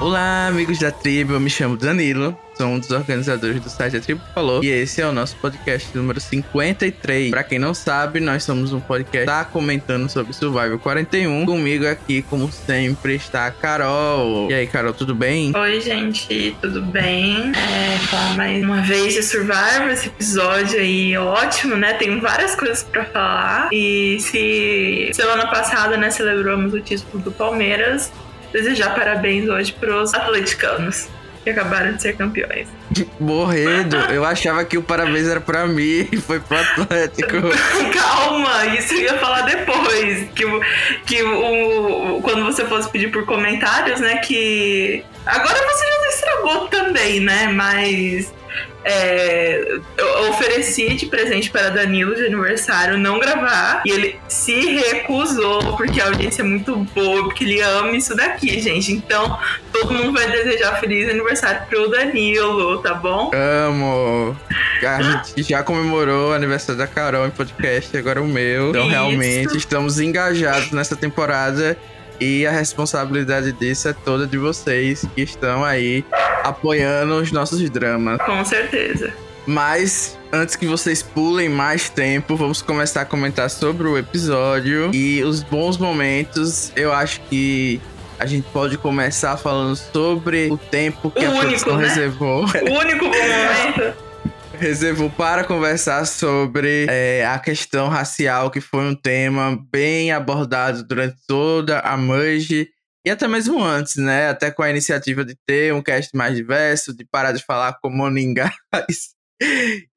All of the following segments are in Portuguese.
Olá, amigos da tribo, eu me chamo Danilo, sou um dos organizadores do site A Tribo Falou e esse é o nosso podcast número 53. Pra quem não sabe, nós somos um podcast tá comentando sobre Survival 41. Comigo aqui, como sempre, está a Carol. E aí, Carol, tudo bem? Oi, gente, tudo bem? É, falar mais uma vez de Survival, esse episódio aí ótimo, né? Tem várias coisas pra falar. E se semana passada, né, celebramos o título do Palmeiras, desejar parabéns hoje pros atleticanos que acabaram de ser campeões. Morrendo, eu achava que o parabéns era pra mim e foi pro Atlético. Calma, isso eu ia falar depois. Que, que o, quando você fosse pedir por comentários, né? Que. Agora você já estragou também, né? Mas é, eu ofereci de presente para Danilo de aniversário não gravar e ele se recusou porque a audiência é muito boa, porque ele ama isso daqui, gente. Então todo mundo vai desejar feliz aniversário pro Danilo, tá bom? Amo! A gente já comemorou o aniversário da Carol em podcast, agora o meu. Então isso. realmente estamos engajados nessa temporada e a responsabilidade disso é toda de vocês que estão aí apoiando os nossos dramas. Com certeza. Mas antes que vocês pulem mais tempo, vamos começar a comentar sobre o episódio e os bons momentos. Eu acho que a gente pode começar falando sobre o tempo que o a único, produção né? reservou. O único bom momento reservou para conversar sobre é, a questão racial, que foi um tema bem abordado durante toda a Merge e até mesmo antes, né? Até com a iniciativa de ter um cast mais diverso, de parar de falar com moningás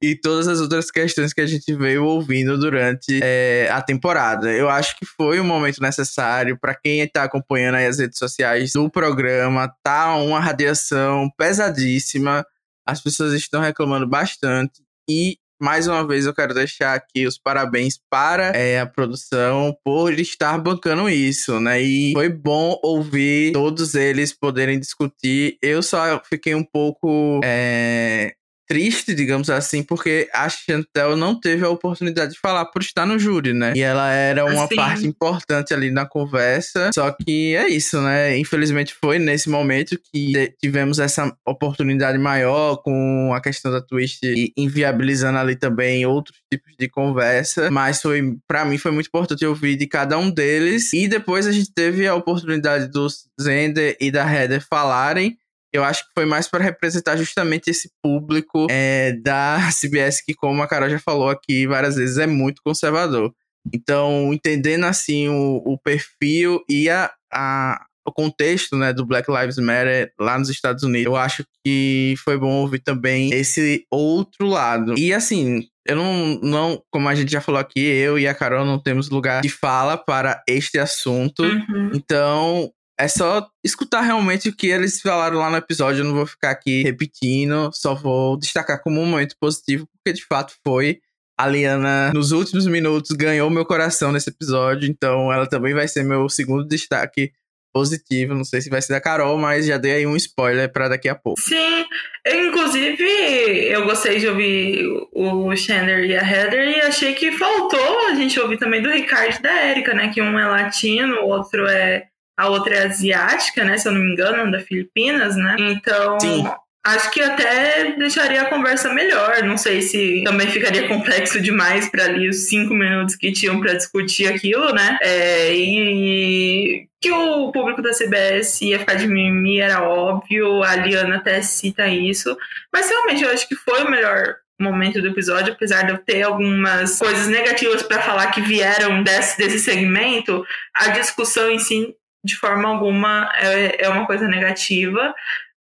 e todas as outras questões que a gente veio ouvindo durante é, a temporada. Eu acho que foi um momento necessário para quem está acompanhando as redes sociais do programa. Tá uma radiação pesadíssima as pessoas estão reclamando bastante e mais uma vez eu quero deixar aqui os parabéns para é, a produção por estar bancando isso, né? E foi bom ouvir todos eles poderem discutir. Eu só fiquei um pouco é, triste, digamos assim, porque a Chantel não teve a oportunidade de falar por estar no júri, né? E ela era uma assim. parte importante ali na conversa. Só que é isso, né? Infelizmente foi nesse momento que tivemos essa oportunidade maior com a questão da Twist inviabilizando ali também outros tipos de conversa. Mas foi, para mim, foi muito importante ouvir de cada um deles. E depois a gente teve a oportunidade do Zender e da Heather falarem eu acho que foi mais para representar justamente esse público é, da CBS, que, como a Carol já falou aqui várias vezes, é muito conservador. Então, entendendo assim o, o perfil e a, a, o contexto né, do Black Lives Matter lá nos Estados Unidos, eu acho que foi bom ouvir também esse outro lado. E assim, eu não, não, como a gente já falou aqui, eu e a Carol não temos lugar de fala para este assunto. Uhum. Então, é só escutar realmente o que eles falaram lá no episódio. Eu não vou ficar aqui repetindo, só vou destacar como um momento positivo, porque de fato foi. A Liana, nos últimos minutos, ganhou meu coração nesse episódio, então ela também vai ser meu segundo destaque positivo. Não sei se vai ser da Carol, mas já dei aí um spoiler para daqui a pouco. Sim, inclusive eu gostei de ouvir o Chandler e a Heather e achei que faltou a gente ouvir também do Ricardo e da Erika, né? Que um é latino, o outro é a outra é asiática, né? Se eu não me engano, da Filipinas, né? Então. Sim. Acho que até deixaria a conversa melhor. Não sei se também ficaria complexo demais para ali os cinco minutos que tinham para discutir aquilo, né? É, e que o público da CBS ia ficar de mimimi era óbvio. A Liana até cita isso. Mas realmente eu acho que foi o melhor momento do episódio, apesar de eu ter algumas coisas negativas para falar que vieram desse, desse segmento, a discussão em si de forma alguma é, é uma coisa negativa.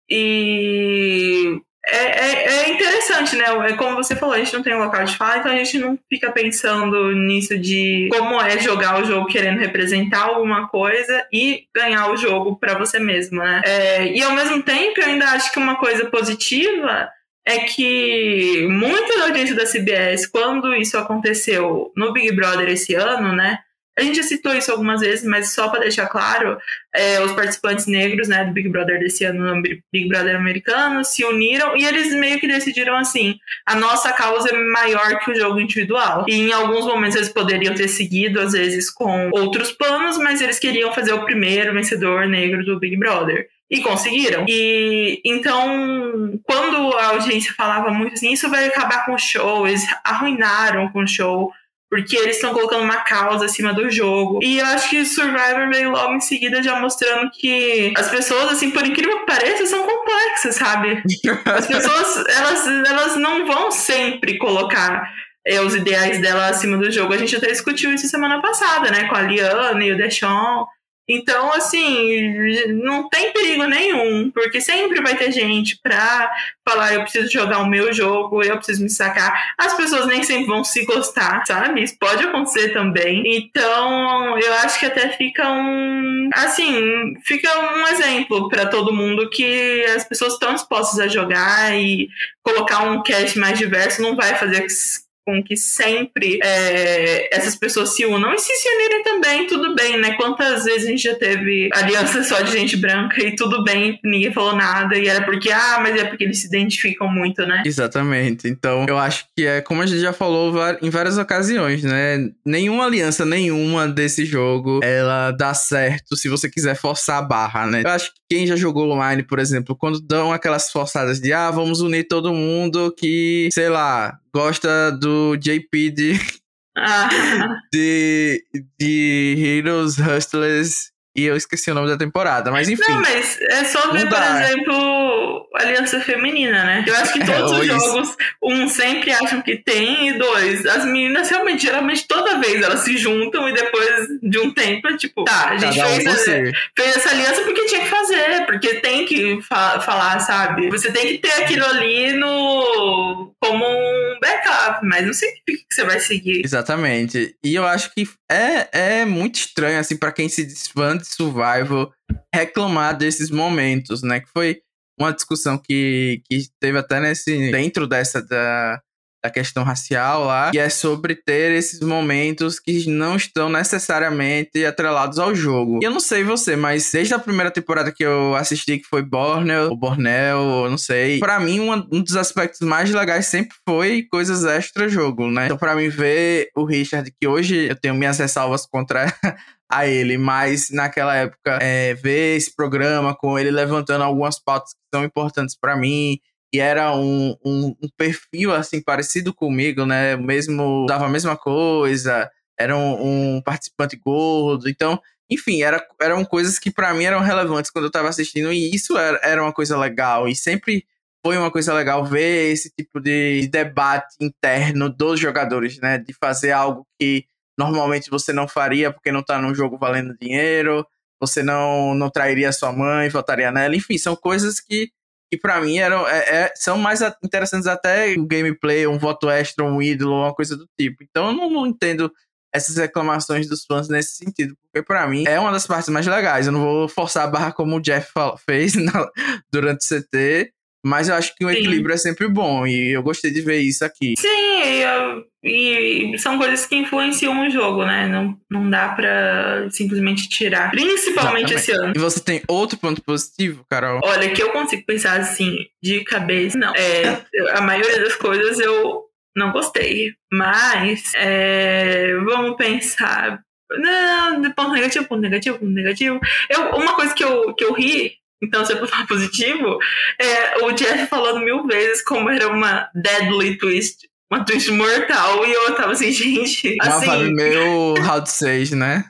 E é, é, é, interessante, né? É como você falou, a gente não tem um local de fala, então a gente não fica pensando nisso de como é jogar o jogo querendo representar alguma coisa e ganhar o jogo para você mesmo, né? É, e ao mesmo tempo, eu ainda acho que uma coisa positiva é que muita da audiência da CBS, quando isso aconteceu no Big Brother esse ano, né? A gente já citou isso algumas vezes, mas só para deixar claro, é, os participantes negros né, do Big Brother desse ano, no Big Brother americano, se uniram e eles meio que decidiram assim: a nossa causa é maior que o jogo individual. E em alguns momentos eles poderiam ter seguido, às vezes, com outros planos, mas eles queriam fazer o primeiro vencedor negro do Big Brother. E conseguiram. E então, quando a audiência falava muito assim, isso vai acabar com o show, eles arruinaram com o show porque eles estão colocando uma causa acima do jogo. E eu acho que Survivor veio logo em seguida já mostrando que as pessoas, assim, por incrível que pareça, são complexas, sabe? As pessoas, elas, elas não vão sempre colocar é, os ideais dela acima do jogo. A gente até discutiu isso semana passada, né? Com a Liana e o Deshawn. Então, assim, não tem perigo nenhum, porque sempre vai ter gente pra falar: eu preciso jogar o meu jogo, eu preciso me sacar. As pessoas nem sempre vão se gostar, sabe? Isso pode acontecer também. Então, eu acho que até fica um. Assim, fica um exemplo para todo mundo que as pessoas estão dispostas a jogar e colocar um cast mais diverso não vai fazer com que sempre é, essas pessoas se unam e se se unirem também, tudo bem, né? Quantas vezes a gente já teve aliança só de gente branca e tudo bem, ninguém falou nada, e era porque, ah, mas é porque eles se identificam muito, né? Exatamente. Então, eu acho que é como a gente já falou em várias ocasiões, né? Nenhuma aliança, nenhuma desse jogo, ela dá certo se você quiser forçar a barra, né? Eu acho que quem já jogou online, por exemplo, quando dão aquelas forçadas de, ah, vamos unir todo mundo que, sei lá, gosta do JP de. Ah. de, de Heroes, Hustlers e eu esqueci o nome da temporada, mas enfim. Não, mas é só ver, por exemplo, Aliança Feminina, né? Eu acho que todos é, os jogos, um, sempre acham que tem, e dois, as meninas realmente, geralmente, toda vez elas se juntam e depois de um tempo é tipo, tá, a gente fez, um essa, fez, essa aliança porque tinha que fazer, porque tem que fa falar, sabe? Você tem que ter aquilo ali no como um backup, mas não significa que você vai seguir. Exatamente. E eu acho que é, é muito estranho, assim, para quem se diz fã de survival, reclamar desses momentos, né? Que foi uma discussão que, que teve até nesse. dentro dessa. Da, da questão racial lá, que é sobre ter esses momentos que não estão necessariamente atrelados ao jogo. E eu não sei você, mas desde a primeira temporada que eu assisti, que foi Borneo, ou Borneo, não sei, para mim uma, um dos aspectos mais legais sempre foi coisas extra-jogo, né? Então para mim ver o Richard, que hoje eu tenho minhas ressalvas contra a ele, mas naquela época é, ver esse programa com ele levantando algumas pautas que são importantes para mim, e era um, um, um, perfil assim parecido comigo, né? Mesmo dava a mesma coisa, era um, um participante gordo, então, enfim, era, eram coisas que para mim eram relevantes quando eu estava assistindo e isso era, era uma coisa legal e sempre foi uma coisa legal ver esse tipo de debate interno dos jogadores, né? De fazer algo que normalmente você não faria porque não tá num jogo valendo dinheiro, você não, não trairia sua mãe, votaria nela, enfim, são coisas que que para mim eram, é, é, são mais interessantes até o gameplay, um voto extra, um ídolo, uma coisa do tipo. Então eu não, não entendo essas reclamações dos fãs nesse sentido, porque para mim é uma das partes mais legais. Eu não vou forçar a barra como o Jeff fez na, durante o CT, mas eu acho que o um equilíbrio é sempre bom e eu gostei de ver isso aqui. Sim, e, e, são coisas que influenciam o jogo, né? Não, não dá pra simplesmente tirar. Principalmente Exatamente. esse ano. E você tem outro ponto positivo, Carol? Olha, que eu consigo pensar assim, de cabeça, não. É, a maioria das coisas eu não gostei. Mas é, vamos pensar. Não, ponto negativo, ponto negativo, ponto negativo. Eu, uma coisa que eu, que eu ri então, se eu falar positivo, é o Jeff falando mil vezes como era uma deadly twist, uma twist mortal, e eu tava assim, gente. Uma assim, vibe meio How to Say, né?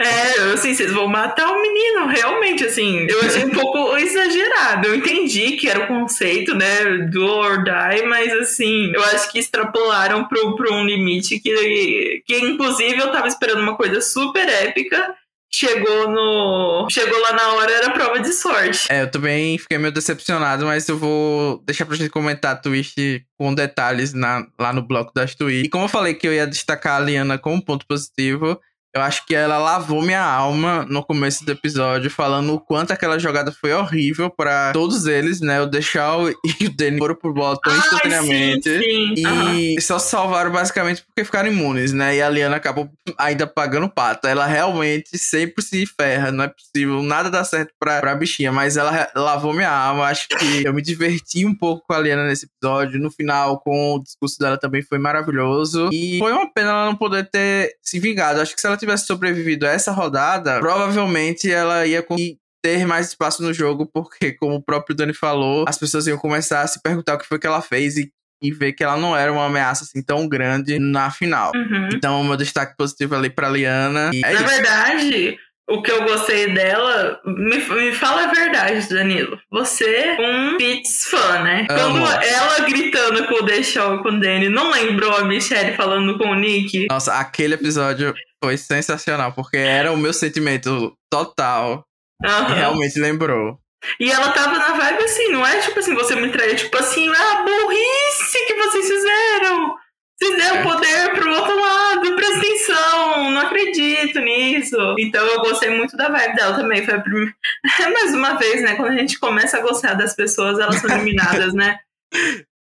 É, assim, vocês vão matar o menino, realmente, assim, eu achei um pouco exagerado. Eu entendi que era o conceito, né, do or die, mas assim, eu acho que extrapolaram pro um limite que, que, inclusive, eu tava esperando uma coisa super épica chegou no. Chegou lá na hora, era prova de sorte. É, eu também fiquei meio decepcionado, mas eu vou deixar pra gente comentar a twist com detalhes na, lá no bloco das tweets. E como eu falei que eu ia destacar a Liana como ponto positivo, Eu acho que ela lavou minha alma no começo do episódio, falando o quanto aquela jogada foi horrível para todos eles, né? O Deixal e o Danny foram pro bottom instantaneamente. Sim, sim. E Aham. só salvaram basicamente porque ficaram imunes, né? E a Liana acabou ainda pagando pato. Ela realmente sempre se ferra, não é possível, nada dá certo pra, pra bichinha, mas ela lavou minha alma. Acho que eu me diverti um pouco com a Liana nesse episódio. No final, com o discurso dela também foi maravilhoso. E foi uma pena ela não poder ter se vingado. Acho que se ela tivesse sobrevivido a essa rodada, provavelmente ela ia conseguir ter mais espaço no jogo, porque, como o próprio Dani falou, as pessoas iam começar a se perguntar o que foi que ela fez e, e ver que ela não era uma ameaça assim tão grande na final. Uhum. Então, o meu destaque positivo ali pra Liana. E é Na isso. verdade, o que eu gostei dela, me, me fala a verdade, Danilo. Você, um Fitz fã, né? Amo. Quando ela gritando com o Deixou e com o Danny, não lembrou a Michelle falando com o Nick? Nossa, aquele episódio foi sensacional, porque era o meu sentimento total. Aham. realmente lembrou. E ela tava na vibe assim, não é tipo assim, você me traiu, tipo assim, ah, burrice que vocês fizeram! Vocês deram É. poder pro outro lado, presta atenção, não acredito nisso. Então eu gostei muito da vibe dela também. Foi primeira... Mais uma vez, né? Quando a gente começa a gostar das pessoas, elas são eliminadas, né?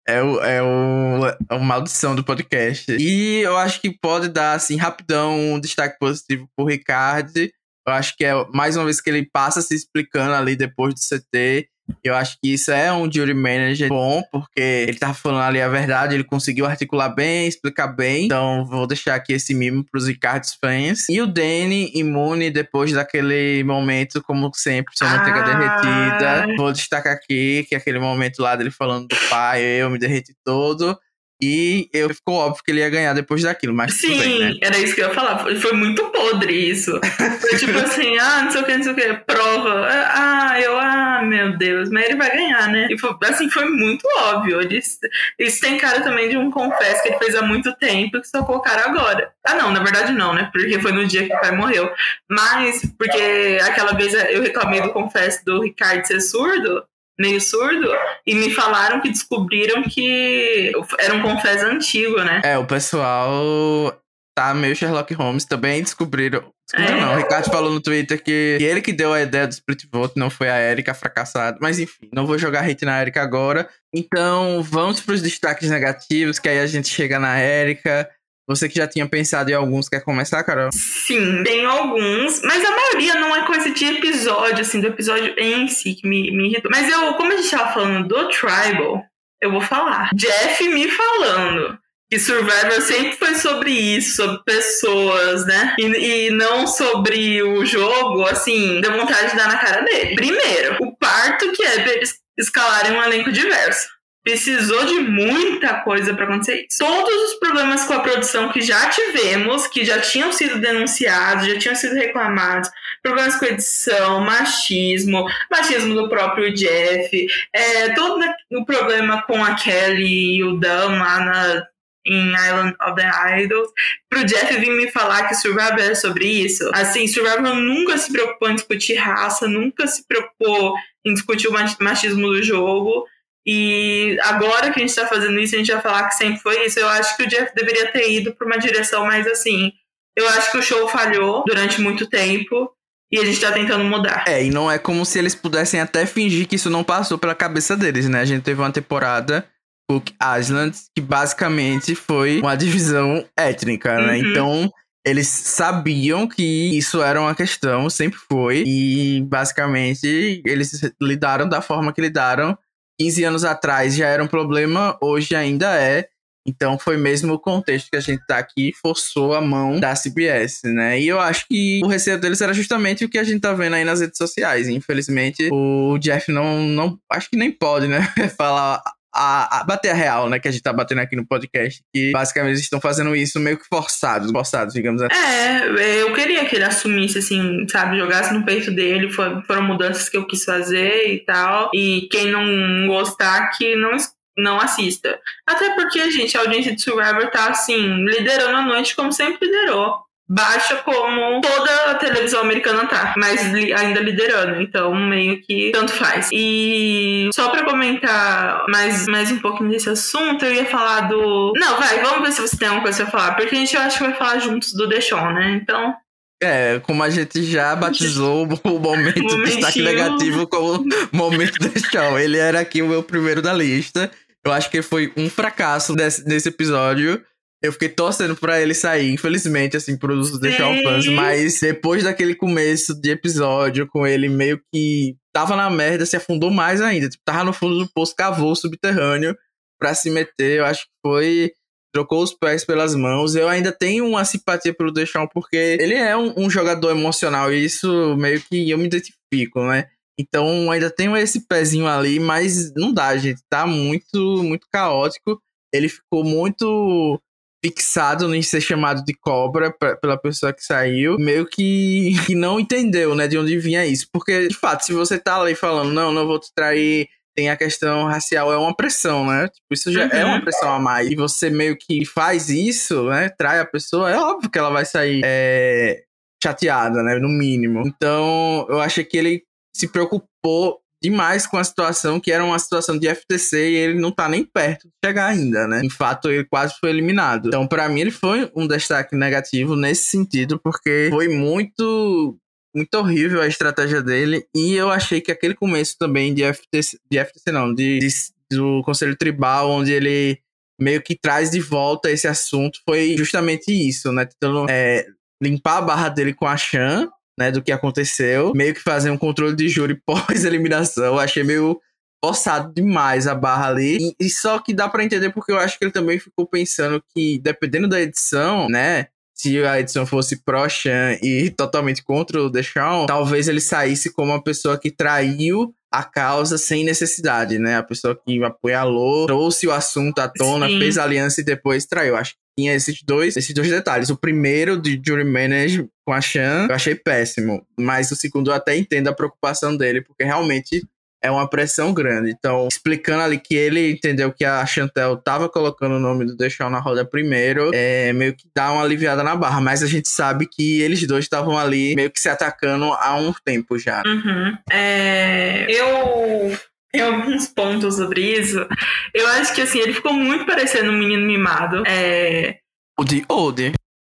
É o, é o, a maldição do podcast. E eu acho que pode dar, assim, rapidão, um destaque positivo pro Ricardo. Eu acho que é mais uma vez que ele passa se explicando ali depois do CT. Eu acho que isso é um jury manager bom, porque ele tava falando ali a verdade, ele conseguiu articular bem, explicar bem. Então, vou deixar aqui esse mimo pros Ricardos fãs. E o Danny, imune depois daquele momento, como sempre, sua manteiga Ah. derretida. Vou destacar aqui que aquele momento lá dele falando do pai, eu me derreti todo. E eu ficou óbvio que ele ia ganhar depois daquilo, mas tudo bem, né? Sim, era isso que eu ia falar. Foi, muito podre isso. Foi tipo assim, ah, não sei o que, não sei o que, prova. Ah, eu, ah, meu Deus, mas ele vai ganhar, né? E foi, assim, foi muito óbvio. Eles, isso tem cara também de um confesso que ele fez há muito tempo que só colocaram agora. Ah, não, na verdade não, né? Porque foi no dia que o pai morreu. Mas, porque aquela vez eu reclamei do confesso do Ricardo ser surdo. Meio surdo, e me falaram que descobriram que era um confesso antigo, né? É, o pessoal tá meio Sherlock Holmes também descobriram. Descobriram É. não. O Ricardo falou no Twitter que, que ele que deu a ideia do split vote, não foi a Erika fracassada. Mas enfim, não vou jogar hate na Erika agora. Então, vamos pros destaques negativos, que aí a gente chega na Erika. Você que já tinha pensado em alguns, quer começar, Carol? Sim, tem alguns, mas a maioria não é coisa de episódio, assim, do episódio em si que me, me irritou. Mas eu, como a gente tava falando do Tribal, eu vou falar. Jeff me falando que Survivor sempre foi sobre isso, sobre pessoas, né? E, e não sobre o jogo, assim, deu vontade de dar na cara dele. Primeiro, o parto que é eles escalarem um elenco diverso. Precisou de muita coisa para acontecer. Todos os problemas com a produção que já tivemos, que já tinham sido denunciados, já tinham sido reclamados, problemas com edição, machismo, machismo do próprio Jeff, é, todo o problema com a Kelly e o Dan lá na, em Island of the Idols, pro Jeff vir me falar que Survivor é sobre isso. Assim, Survivor nunca se preocupou em discutir raça, nunca se preocupou em discutir o mach- machismo do jogo. E agora que a gente tá fazendo isso, a gente vai falar que sempre foi isso. Eu acho que o Jeff deveria ter ido pra uma direção mais assim. Eu acho que o show falhou durante muito tempo e a gente tá tentando mudar. É, e não é como se eles pudessem até fingir que isso não passou pela cabeça deles, né? A gente teve uma temporada Cook Island que basicamente foi uma divisão étnica, né? Uhum. Então, eles sabiam que isso era uma questão, sempre foi, e basicamente eles lidaram da forma que lidaram. 15 anos atrás já era um problema, hoje ainda é. Então foi mesmo o contexto que a gente tá aqui, forçou a mão da CBS, né? E eu acho que o receio deles era justamente o que a gente tá vendo aí nas redes sociais. Infelizmente, o Jeff não, não acho que nem pode, né? Falar a, a bater a real, né? Que a gente tá batendo aqui no podcast. Que basicamente eles estão fazendo isso meio que forçados, forçados, digamos assim. É, eu queria que ele assumisse, assim, sabe, jogasse no peito dele. Foram, foram mudanças que eu quis fazer e tal. E quem não gostar, que não, não assista. Até porque, gente, a audiência de Survivor tá, assim, liderando a noite como sempre liderou. Baixa como toda a televisão americana tá, mas li- ainda liderando, então meio que tanto faz. E só pra comentar mais, mais um pouquinho desse assunto, eu ia falar do. Não, vai, vamos ver se você tem alguma coisa pra falar, porque a gente eu acho que vai falar juntos do Deixon, né? Então, É, como a gente já batizou o momento do destaque negativo como momento do show. Ele era aqui o meu primeiro da lista. Eu acho que foi um fracasso desse, nesse episódio. Eu fiquei torcendo pra ele sair, infelizmente, assim, pros The Show fãs. Mas depois daquele começo de episódio, com ele meio que tava na merda, se afundou mais ainda. Tipo, tava no fundo do poço, cavou o subterrâneo pra se meter. Eu acho que foi trocou os pés pelas mãos. Eu ainda tenho uma simpatia pelo Deschamps porque ele é um, um, jogador emocional e isso meio que eu me identifico, né? Então ainda tenho esse pezinho ali, mas não dá, gente. Tá muito, muito caótico. Ele ficou muito fixado em ser chamado de cobra pra, pela pessoa que saiu, meio que, que não entendeu, né, de onde vinha isso. Porque, de fato, se você tá ali falando, não, não vou te trair, tem a questão racial, é uma pressão, né? Tipo, isso já uhum. é uma uhum. pressão a mais. E você meio que faz isso, né? Trai a pessoa, é óbvio que ela vai sair é, chateada, né? No mínimo. Então, eu achei que ele se preocupou demais com a situação, que era uma situação de FTC e ele não tá nem perto de chegar ainda, né? Em fato, ele quase foi eliminado. Então, para mim, ele foi um destaque negativo nesse sentido, porque foi muito muito horrível a estratégia dele. E eu achei que aquele começo também de FTC, de FTC não, de, de, do Conselho Tribal, onde ele meio que traz de volta esse assunto, foi justamente isso, né? Tentando é, limpar a barra dele com a Chan, né? Do que aconteceu. Meio que fazer um controle de júri pós-eliminação. Achei meio forçado demais a barra ali. E, e só que dá para entender porque eu acho que ele também ficou pensando que, dependendo da edição, né? se a edição fosse pró-Chan e totalmente contra o Deshaun, talvez ele saísse como uma pessoa que traiu a causa sem necessidade, né? A pessoa que apoiou, trouxe o assunto à tona, Sim. fez aliança e depois traiu. Acho que tinha esses dois, esses dois detalhes. O primeiro de Jury Manage com a Chan, eu achei péssimo. Mas o segundo eu até entendo a preocupação dele, porque realmente é uma pressão grande. Então, explicando ali que ele entendeu que a Chantel tava colocando o nome do Deixar na roda primeiro, é meio que dá uma aliviada na barra. Mas a gente sabe que eles dois estavam ali meio que se atacando há um tempo já. Uhum. É, eu tenho alguns pontos sobre isso. Eu acho que assim, ele ficou muito parecendo um menino mimado. É... O de Ode.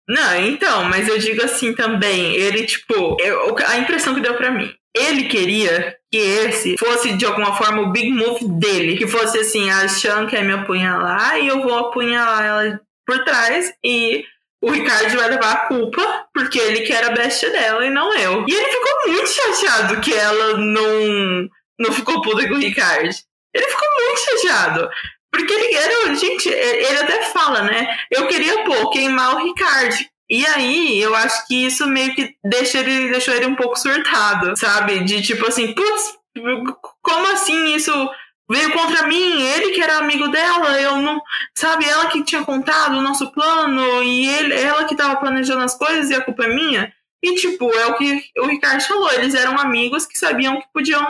Não, então, mas eu digo assim também, ele, tipo, eu, a impressão que deu para mim ele queria que esse fosse de alguma forma o big move dele. Que fosse assim, a Shan quer me apunhalar e eu vou apunhalar ela por trás e o Ricardo vai levar a culpa porque ele que era a bestia dela e não eu. E ele ficou muito chateado que ela não, não ficou puta com o Ricardo. Ele ficou muito chateado. Porque ele era, gente, ele até fala, né? Eu queria, pô, queimar o Ricardo. E aí, eu acho que isso meio que deixa ele, deixou ele um pouco surtado, sabe? De tipo assim, putz, como assim isso veio contra mim? Ele que era amigo dela, eu não. Sabe, ela que tinha contado o nosso plano e ele, ela que tava planejando as coisas e a culpa é minha. E, tipo, é o que o Ricardo falou, eles eram amigos que sabiam que podiam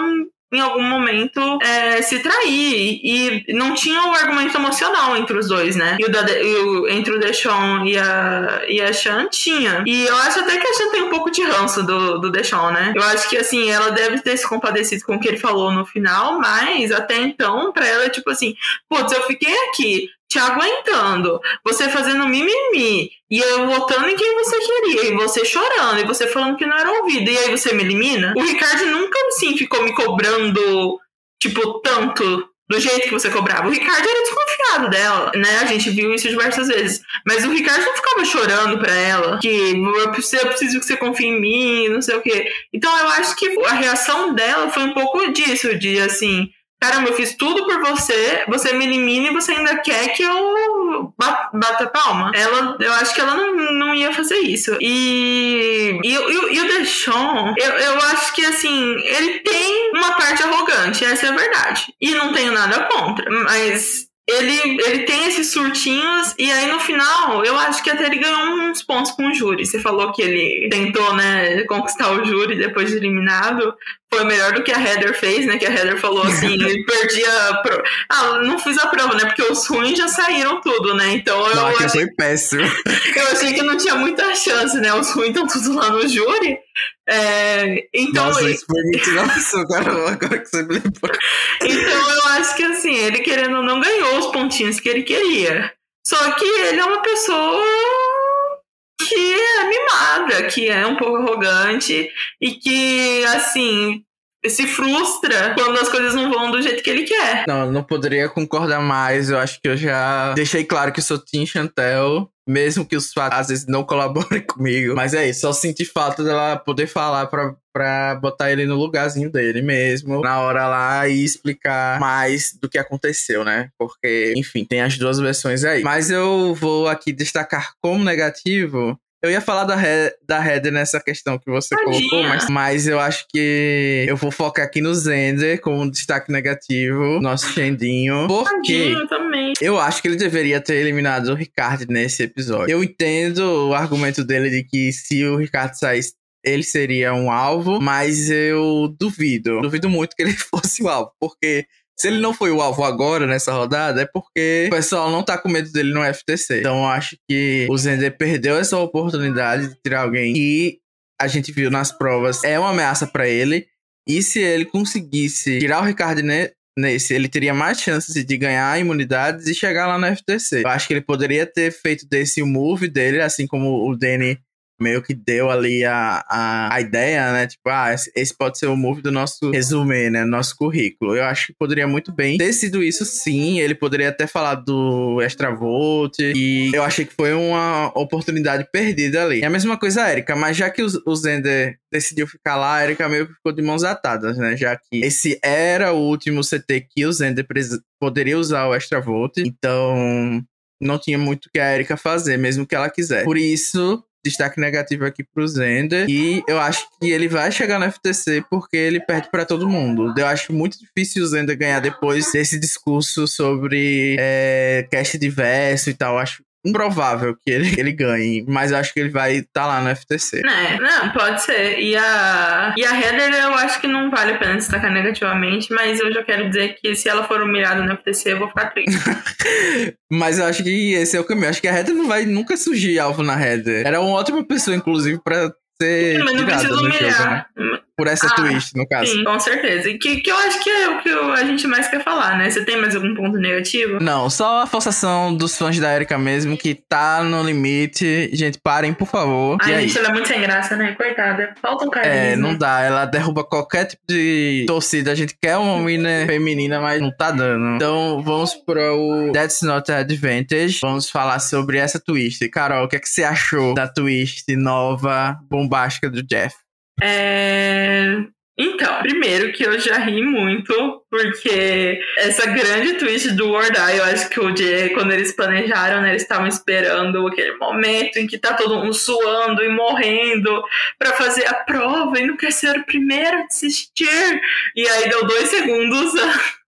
em algum momento é, se trair. E não tinha um argumento emocional entre os dois, né? E o, da, e o entre o Deshaun e a, e a Shan tinha. E eu acho até que a Shan tem um pouco de ranço do, do Deshaun, né? Eu acho que assim, ela deve ter se compadecido com o que ele falou no final, mas até então, pra ela, é tipo assim, putz, eu fiquei aqui te aguentando, você fazendo mimimi, e eu votando em quem você queria, e você chorando, e você falando que não era ouvido, e aí você me elimina? O Ricardo nunca, assim, ficou me cobrando, tipo, tanto do jeito que você cobrava. O Ricardo era desconfiado dela, né? A gente viu isso diversas vezes. Mas o Ricardo não ficava chorando pra ela, que eu preciso, que você confie em mim, não sei o quê. Então eu acho que a reação dela foi um pouco disso, de assim caramba, eu fiz tudo por você, você me elimina e você ainda quer que eu bata palma. Ela, eu acho que ela não, não ia fazer isso. E, e, e, e o Deshaun, eu, eu acho que assim, ele tem uma parte arrogante, essa é a verdade. E não tenho nada contra, mas ele, ele tem esses surtinhos e aí no final eu acho que até ele ganhou uns pontos com o júri. Você falou que ele tentou, né, conquistar o júri depois de eliminado. Foi melhor do que a Heather fez, né? Que a Heather falou assim, ele perdia. Ah, não fiz a prova, né? Porque os ruins já saíram tudo, né? Então eu. Não, achei... foi péssimo. Eu achei que não tinha muita chance, né? Os ruins estão tudo lá no júri. É, então, Nossa, isso foi muito nossa, agora, agora que você me lembrou. Então eu acho que assim, ele querendo ou não ganhou os pontinhos que ele queria. Só que ele é uma pessoa que é mimada, que é um pouco arrogante e que, assim, se frustra quando as coisas não vão do jeito que ele quer. Não, não poderia concordar mais. Eu acho que eu já deixei claro que sou Tim Chantel. Mesmo que os fatos às vezes não colaborem comigo. Mas é isso, só senti falta dela poder falar pra, pra botar ele no lugarzinho dele mesmo. Na hora lá e explicar mais do que aconteceu, né? Porque, enfim, tem as duas versões aí. Mas eu vou aqui destacar como negativo eu ia falar da, He da Heather nessa questão que você Tadinha. colocou, mas, mas eu acho que eu vou focar aqui no Zender como um destaque negativo, nosso Xandinho. Porque eu acho que ele deveria ter eliminado o Ricardo nesse episódio. Eu entendo o argumento dele de que se o Ricardo saísse ele seria um alvo, mas eu duvido. Duvido muito que ele fosse o alvo, porque se ele não foi o alvo agora nessa rodada, é porque o pessoal não tá com medo dele no FTC. Então acho que o Zender perdeu essa oportunidade de tirar alguém que a gente viu nas provas é uma ameaça para ele. E se ele conseguisse tirar o Ricardo nesse, ele teria mais chances de ganhar imunidades e chegar lá no FTC. Eu acho que ele poderia ter feito desse move dele, assim como o Danny meio que deu ali a, a, a ideia, né? Tipo, ah, esse pode ser o move do nosso resumo, né? Nosso currículo. Eu acho que poderia muito bem ter sido isso sim. Ele poderia até falar do Extravolt. E eu achei que foi uma oportunidade perdida ali. É a mesma coisa Erika, mas já que o, o Zender decidiu ficar lá, a Erika meio que ficou de mãos atadas, né? Já que esse era o último CT que o Zender poderia usar o Extravolt. Então, não tinha muito que a Erika fazer, mesmo que ela quiser. Por isso, destaque negativo aqui pro Zender. E eu acho que ele vai chegar no FTC porque ele perde para todo mundo. Eu acho muito difícil o Zender ganhar depois desse discurso sobre é, cast diverso e tal. Eu acho improvável que ele, ele ganhe, mas eu acho que ele vai estar tá lá no FTC. É, não, pode ser. E a, e a Heather eu acho que não vale a pena destacar negativamente, mas eu já quero dizer que se ela for humilhada no FTC, eu vou ficar triste. mas eu acho que esse é o caminho. Acho que a Heather não vai nunca surgir alvo na Heather. Era uma ótima pessoa, inclusive, para ser mas não precisa humilhar. Jogo, né? Por essa ah, twist, no caso. Sim, com certeza. E que, que eu acho que é o que a gente mais quer falar, né? Você tem mais algum ponto negativo? Não, só a forçação dos fãs da Erika mesmo, que tá no limite. Gente, parem, por favor. Ai, gente, ela é muito sem graça, né? Coitada. Falta um carinho. É, não dá. Ela derruba qualquer tipo de torcida. A gente quer uma mina feminina, mas não tá dando. Então, vamos pro That's Not Advantage. Vamos falar sobre essa twist. Carol, o que, é que você achou da twist nova, bombástica do Jeff? É... Então, primeiro que eu já ri muito, porque essa grande twist do Word eu acho que o dia, quando eles planejaram, né, eles estavam esperando aquele momento em que tá todo mundo suando e morrendo para fazer a prova e não quer ser o primeiro a desistir. E aí deu dois segundos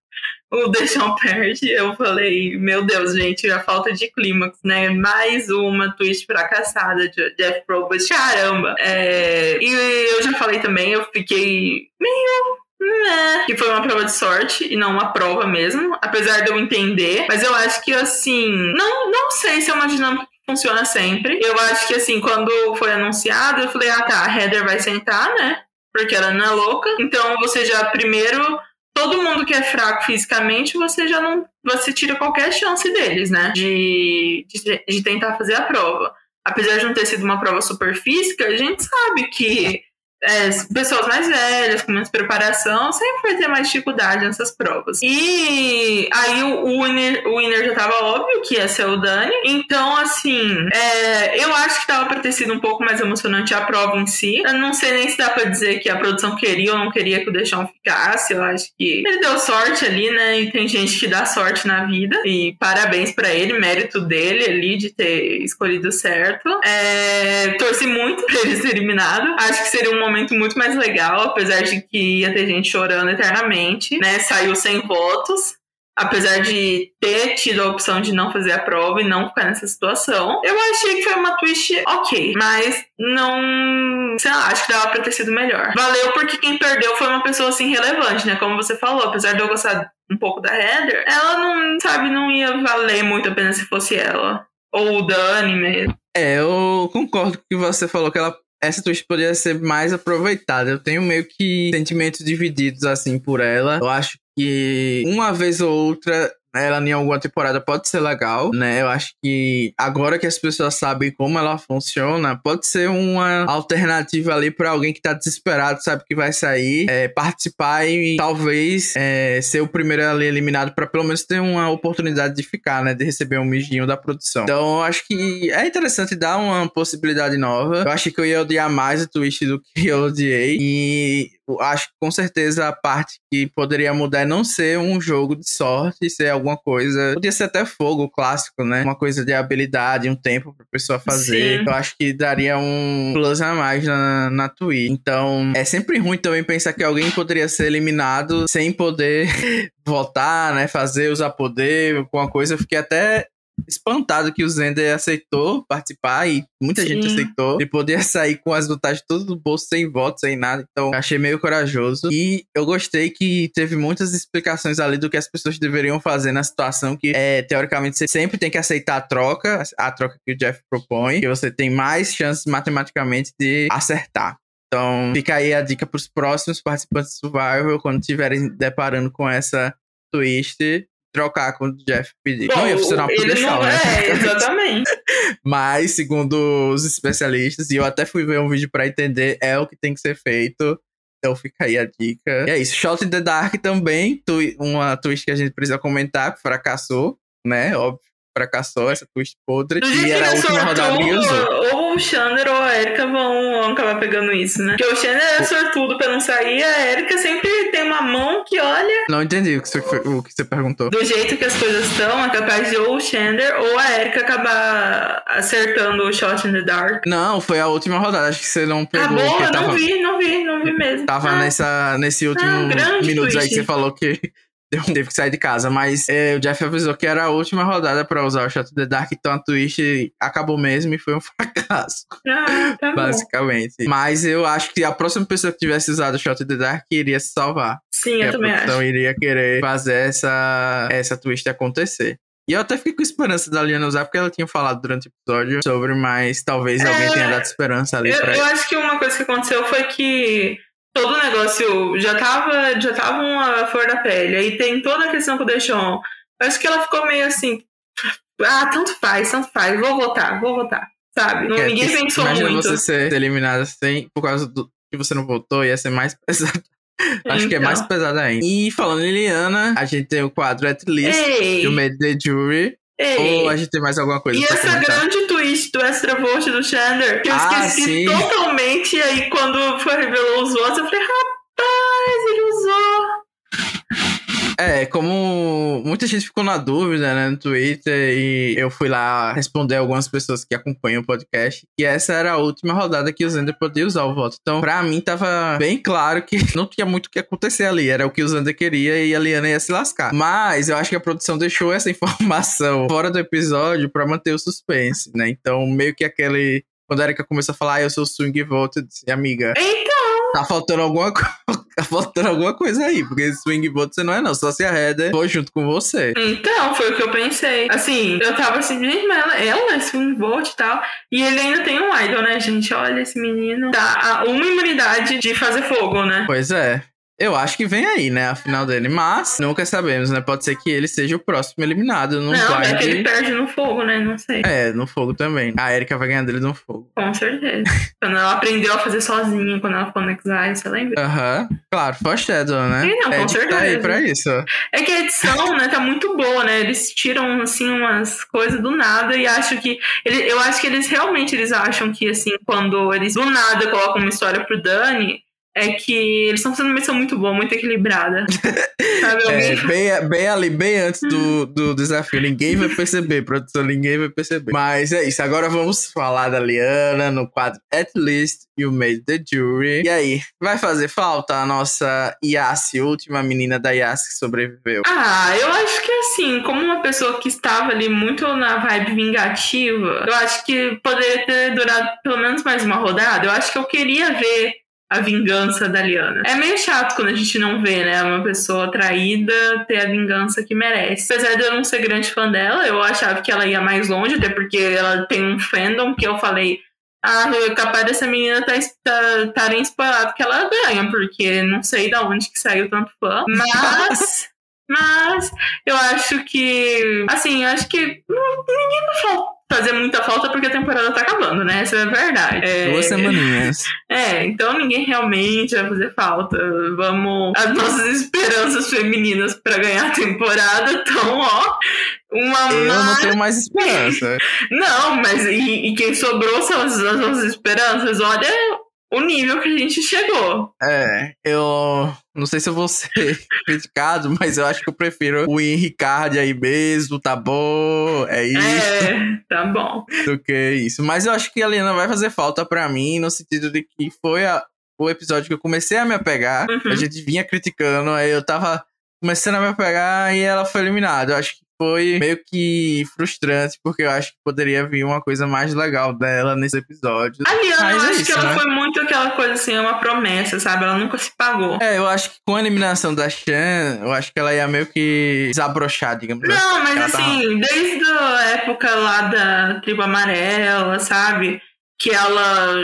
o Deixão perde, eu falei, meu Deus, gente, a falta de clímax, né? Mais uma twist fracassada de Jeff Probst, caramba! É, e eu já falei também, eu fiquei meio né, que foi uma prova de sorte e não uma prova mesmo, apesar de eu entender. Mas eu acho que assim, não, não sei se é uma dinâmica que funciona sempre. Eu acho que assim, quando foi anunciado, eu falei, ah tá, a Heather vai sentar, né? Porque ela não é louca. Então você já primeiro todo mundo que é fraco fisicamente, você já não. Você tira qualquer chance deles, né? De, de, de tentar fazer a prova. Apesar de não ter sido uma prova super física, a gente sabe que é, pessoas mais velhas, com menos preparação, sempre vai ter mais dificuldade nessas provas. E aí o, winner, o winner já tava óbvio que ia ser o Dani. Então, assim, é, eu acho que tava pra ter sido um pouco mais emocionante a prova em si. Eu não sei nem se dá pra dizer que a produção queria ou não queria que o Deixão ficasse. Eu acho que ele deu sorte ali, né? E tem gente que dá sorte na vida. E parabéns para ele, mérito dele ali de ter escolhido certo. É, torci muito pra ele ser eliminado. Acho que seria um momento momento muito mais legal, apesar de que ia ter gente chorando eternamente, né? Saiu sem votos. Apesar de ter tido a opção de não fazer a prova e não ficar nessa situação, eu achei que foi uma twist ok, mas não. Sei lá, acho que dava pra ter sido melhor. Valeu porque quem perdeu foi uma pessoa assim relevante, né? Como você falou, apesar de eu gostar um pouco da Heather, ela não, sabe, não ia valer muito a pena se fosse ela. Ou o Dani mesmo. É, eu concordo com o que você falou, que ela essa twist poderia ser mais aproveitada. Eu tenho meio que sentimentos divididos assim por ela. Eu acho que uma vez ou outra ela em alguma temporada pode ser legal, né? Eu acho que agora que as pessoas sabem como ela funciona, pode ser uma alternativa ali para alguém que tá desesperado, sabe que vai sair, é, participar e talvez é, ser o primeiro ali eliminado para pelo menos ter uma oportunidade de ficar, né? De receber um mijinho da produção. Então, eu acho que é interessante dar uma possibilidade nova. Eu acho que eu ia odiar mais o twist do que eu odiei. E acho que com certeza a parte que poderia mudar é não ser um jogo de sorte, ser alguma coisa. Podia ser até fogo clássico, né? Uma coisa de habilidade, um tempo pra pessoa fazer. Sim. Eu acho que daria um plus a mais na, na Twitch. Então, é sempre ruim também pensar que alguém poderia ser eliminado sem poder votar, né? Fazer, usar poder, alguma coisa. Eu fiquei até espantado que o Zender aceitou participar e muita Sim. gente aceitou. Ele poderia sair com as vantagens todas do bolso, sem voto, sem nada. Então, achei meio corajoso. E eu gostei que teve muitas explicações ali do que as pessoas deveriam fazer na situação que, é, teoricamente, você sempre tem que aceitar a troca, a troca que o Jeff propõe, que você tem mais chances matematicamente de acertar. Então, fica aí a dica para os próximos participantes do Survival, quando estiverem deparando com essa twist, trocar quando o Jeff pedir. Bom, não ia funcionar The Shaw, né? É, exatamente. Mas, segundo os especialistas, e eu até fui ver um vídeo para entender, é o que tem que ser feito. Então fica aí a dica. E é isso. Shot in the Dark também, uma twist que a gente precisa comentar, que fracassou, né? Óbvio fracassou essa twist podre. e era a última rodada usou. Ou o Xander ou a Erika vão, vão acabar pegando isso, né? Porque o Xander é sortudo pra não sair, a Erika sempre tem uma mão que olha. Não entendi o que você, o que você perguntou. Do jeito que as coisas estão, é capaz de ou o Xander ou a Erika acabar acertando o shot in the dark. Não, foi a última rodada, acho que você não pegou. Acabou, eu tava... não vi, não vi, não vi mesmo. Tava ah. nessa, nesse último ah, minutos aí que você falou que teve que sair de casa. Mas é, o Jeff avisou que era a última rodada pra usar o Shot the Dark, então a Twitch acabou mesmo e foi um fracasso. Ah, tá basicamente. Bom. Mas eu acho que a próxima pessoa que tivesse usado o Shot the Dark iria se salvar. Sim, eu também acho. Então iria querer fazer essa, essa twist acontecer. E eu até fiquei com esperança da Liana usar, porque ela tinha falado durante o episódio sobre, mas talvez alguém tenha dado esperança ali eu, pra Eu acho que uma coisa que aconteceu foi que todo o negócio já tava, já tava uma flor da pele. Aí tem toda a questão com o Deixon. Acho que ela ficou meio assim. Ah, tanto faz, tanto faz. Vou votar, vou votar. Sabe? Não, é, ninguém pensou imagina muito. você ser eliminada sem, por causa do que você não votou, ia ser mais pesado. Acho então. que é mais então. pesado ainda. E falando em Liliana, a gente tem o quadro At Least, Ei. o Made the Jury. Ei. Ou a gente tem mais alguma coisa? E essa comentar? grande twist do Extra Vote do Chandler, que eu ah, esqueci sim. totalmente. E aí, quando foi revelou os votos, eu falei, rapaz, ele usou. É, como muita gente ficou na dúvida, né, no Twitter, e eu fui lá responder algumas pessoas que acompanham o podcast, que essa era a última rodada que o Zender podia usar o voto. Então, pra mim, tava bem claro que não tinha muito o que acontecer ali. Era o que o Zender queria e a Liana ia se lascar. Mas eu acho que a produção deixou essa informação fora do episódio para manter o suspense, né? Então, meio que aquele. Quando a Erika começou a falar, ah, eu sou swing vote, eu disse, amiga. Então! Tá faltando alguma coisa. tá faltando alguma coisa aí, porque swing vote você não é, não. Só se a Heather for junto com você. Então, foi o que eu pensei. Assim, eu tava assim, gente, mas ela, ela é swing vote e tal. E ele ainda tem um idol, né, gente? Olha esse menino. Dá uma imunidade de fazer fogo, né? Pois é. Eu acho que vem aí, né, a final dele. Mas nunca sabemos, né? Pode ser que ele seja o próximo eliminado. Não, blind. é que ele perde no fogo, né? Não sei. É, no fogo também. A Erika vai ganhar dele no fogo. Com certeza. quando ela aprendeu a fazer sozinha, quando ela ficou no Exile, você lembra? Aham. Uhum. Claro, Shadow, né? Sim, não, com certeza. Tá aí pra isso. É que a edição, né, tá muito boa, né? Eles tiram, assim, umas coisas do nada e acho que... Ele, eu acho que eles realmente eles acham que, assim, quando eles do nada colocam uma história pro Dani é que eles estão fazendo uma missão muito boa, muito equilibrada. É, bem, bem ali, bem antes do, do desafio. Ninguém vai perceber, produção, ninguém vai perceber. Mas é isso, agora vamos falar da Liana no quadro At Least You Made the Jury. E aí, vai fazer falta a nossa Yassi, última menina da Yassi que sobreviveu? Ah, eu acho que assim, como uma pessoa que estava ali muito na vibe vingativa, eu acho que poderia ter durado pelo menos mais uma rodada. Eu acho que eu queria ver a vingança da Liana. É meio chato quando a gente não vê, né? Uma pessoa traída ter a vingança que merece. Apesar de eu não ser grande fã dela, eu achava que ela ia mais longe, até porque ela tem um fandom que eu falei. Ah, é capaz dessa menina tá, tá, tá spoilado que ela ganha, porque não sei de onde que saiu tanto fã. Mas Mas eu acho que, assim, eu acho que ninguém vai fazer muita falta porque a temporada tá acabando, né? Essa é a verdade. É... Duas semaninhas. É, então ninguém realmente vai fazer falta. Vamos. As nossas esperanças femininas para ganhar a temporada estão, ó. Uma eu não tenho mais esperança. não, mas e, e, quem sobrou são as, as nossas esperanças. Olha, o nível que a gente chegou. É, eu não sei se eu vou ser criticado, mas eu acho que eu prefiro o Henrique aí mesmo, tá bom, é isso. É, tá bom. Do que isso. Mas eu acho que a Lena vai fazer falta para mim, no sentido de que foi a, o episódio que eu comecei a me apegar. Uhum. A gente vinha criticando, aí eu tava começando a me apegar e ela foi eliminada. Eu acho que foi meio que frustrante, porque eu acho que poderia vir uma coisa mais legal dela nesse episódio. A Liana, eu é acho isso, que ela né? foi muito aquela coisa assim, uma promessa, sabe? Ela nunca se pagou. É, eu acho que com a eliminação da Shan, eu acho que ela ia meio que desabrochar, digamos Não, assim. Não, mas assim, tava... desde a época lá da tribo amarela, sabe? que ela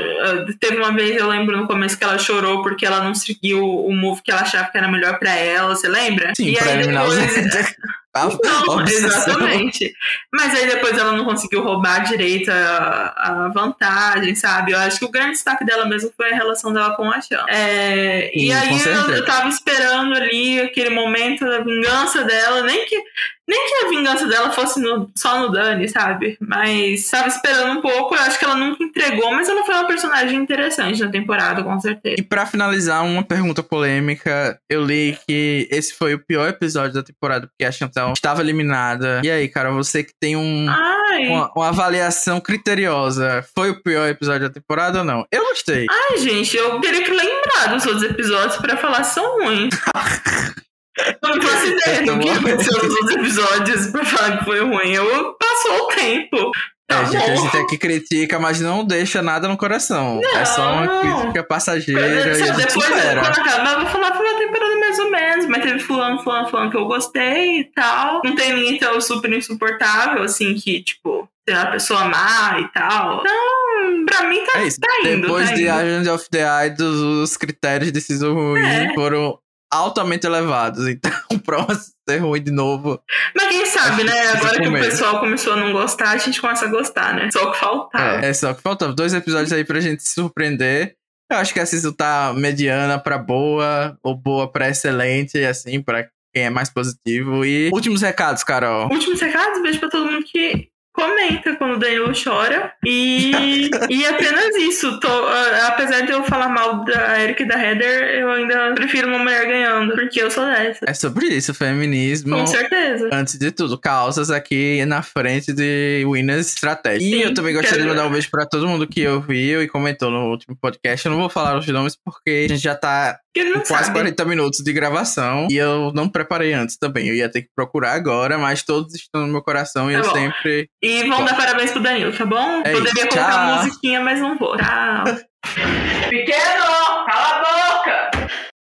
teve uma vez eu lembro no começo que ela chorou porque ela não seguiu o move que ela achava que era melhor para ela, você lembra? Sim, e pra aí depois não, exatamente. Mas aí depois ela não conseguiu roubar direito a, a, vantagem, sabe? Eu acho que o grande destaque dela mesmo foi a relação dela com a Chan. É, e aí eu, eu tava esperando ali aquele momento da vingança dela, nem que nem que a vingança dela fosse no, só no Dani, sabe? Mas tava esperando um pouco, eu acho que ela nunca entregou, mas ela foi uma personagem interessante na temporada, com certeza. E para finalizar, uma pergunta polêmica, eu li que esse foi o pior episódio da temporada, porque a Chantal estava eliminada. E aí, cara, você que tem um, uma, uma, avaliação criteriosa, foi o pior episódio da temporada ou não? Eu gostei. Ai, gente, eu teria que lembrar dos outros episódios para falar se são ruins. Eu não faço ideia do que aconteceu nos outros episódios pra falar que foi ruim. Eu passou o tempo. Tá é, gente, a gente aqui critica, mas não deixa nada no coração. Não. É só uma crítica passageira a gente Depois, espera. quando acabar, eu vou falar foi uma temporada mais ou menos, mas teve fulano, fulano, fulano que eu gostei e tal. Não tem ninguém tão super insuportável, assim, que, tipo, ser uma pessoa má e tal. Então, pra mim tá, é isso. tá indo. Depois tá de indo. Agent of the Eye, os critérios de siso ruim é. foram altamente elevados. Então, pra ser ruim de novo. Mas quem sabe, né? Agora que o pessoal começou a não gostar, a gente começa a gostar, né? Só o que faltava. É, é só o que faltava. Dois episódios aí pra gente se surpreender. Eu acho que a season tá mediana pra boa, ou boa pra excelente, assim, pra quem é mais positivo. E últimos recados, Carol. Últimos recados, beijo pra todo mundo que comenta quando o Danilo chora. E, e apenas isso. Tô, apesar de eu falar mal da Erika e da Heather, eu ainda prefiro uma mulher ganhando, porque eu sou dessa. É sobre isso, feminismo. Com certeza. Antes de tudo, causas aqui na frente de Winners Strategy. E eu também gostaria de mandar um beijo pra todo mundo que ouviu e comentou no último podcast. Eu não vou falar os nomes porque a gente já tá quase sabe. 40 minutos de gravação e eu não preparei antes também. Eu ia ter que procurar agora, mas todos estão no meu coração e tá eu bom. sempre. E vão dar parabéns pro Danilo, tá bom? É Poderia isso, colocar musiquinha, mas não vou. Tchau. Pequeno, cala a boca!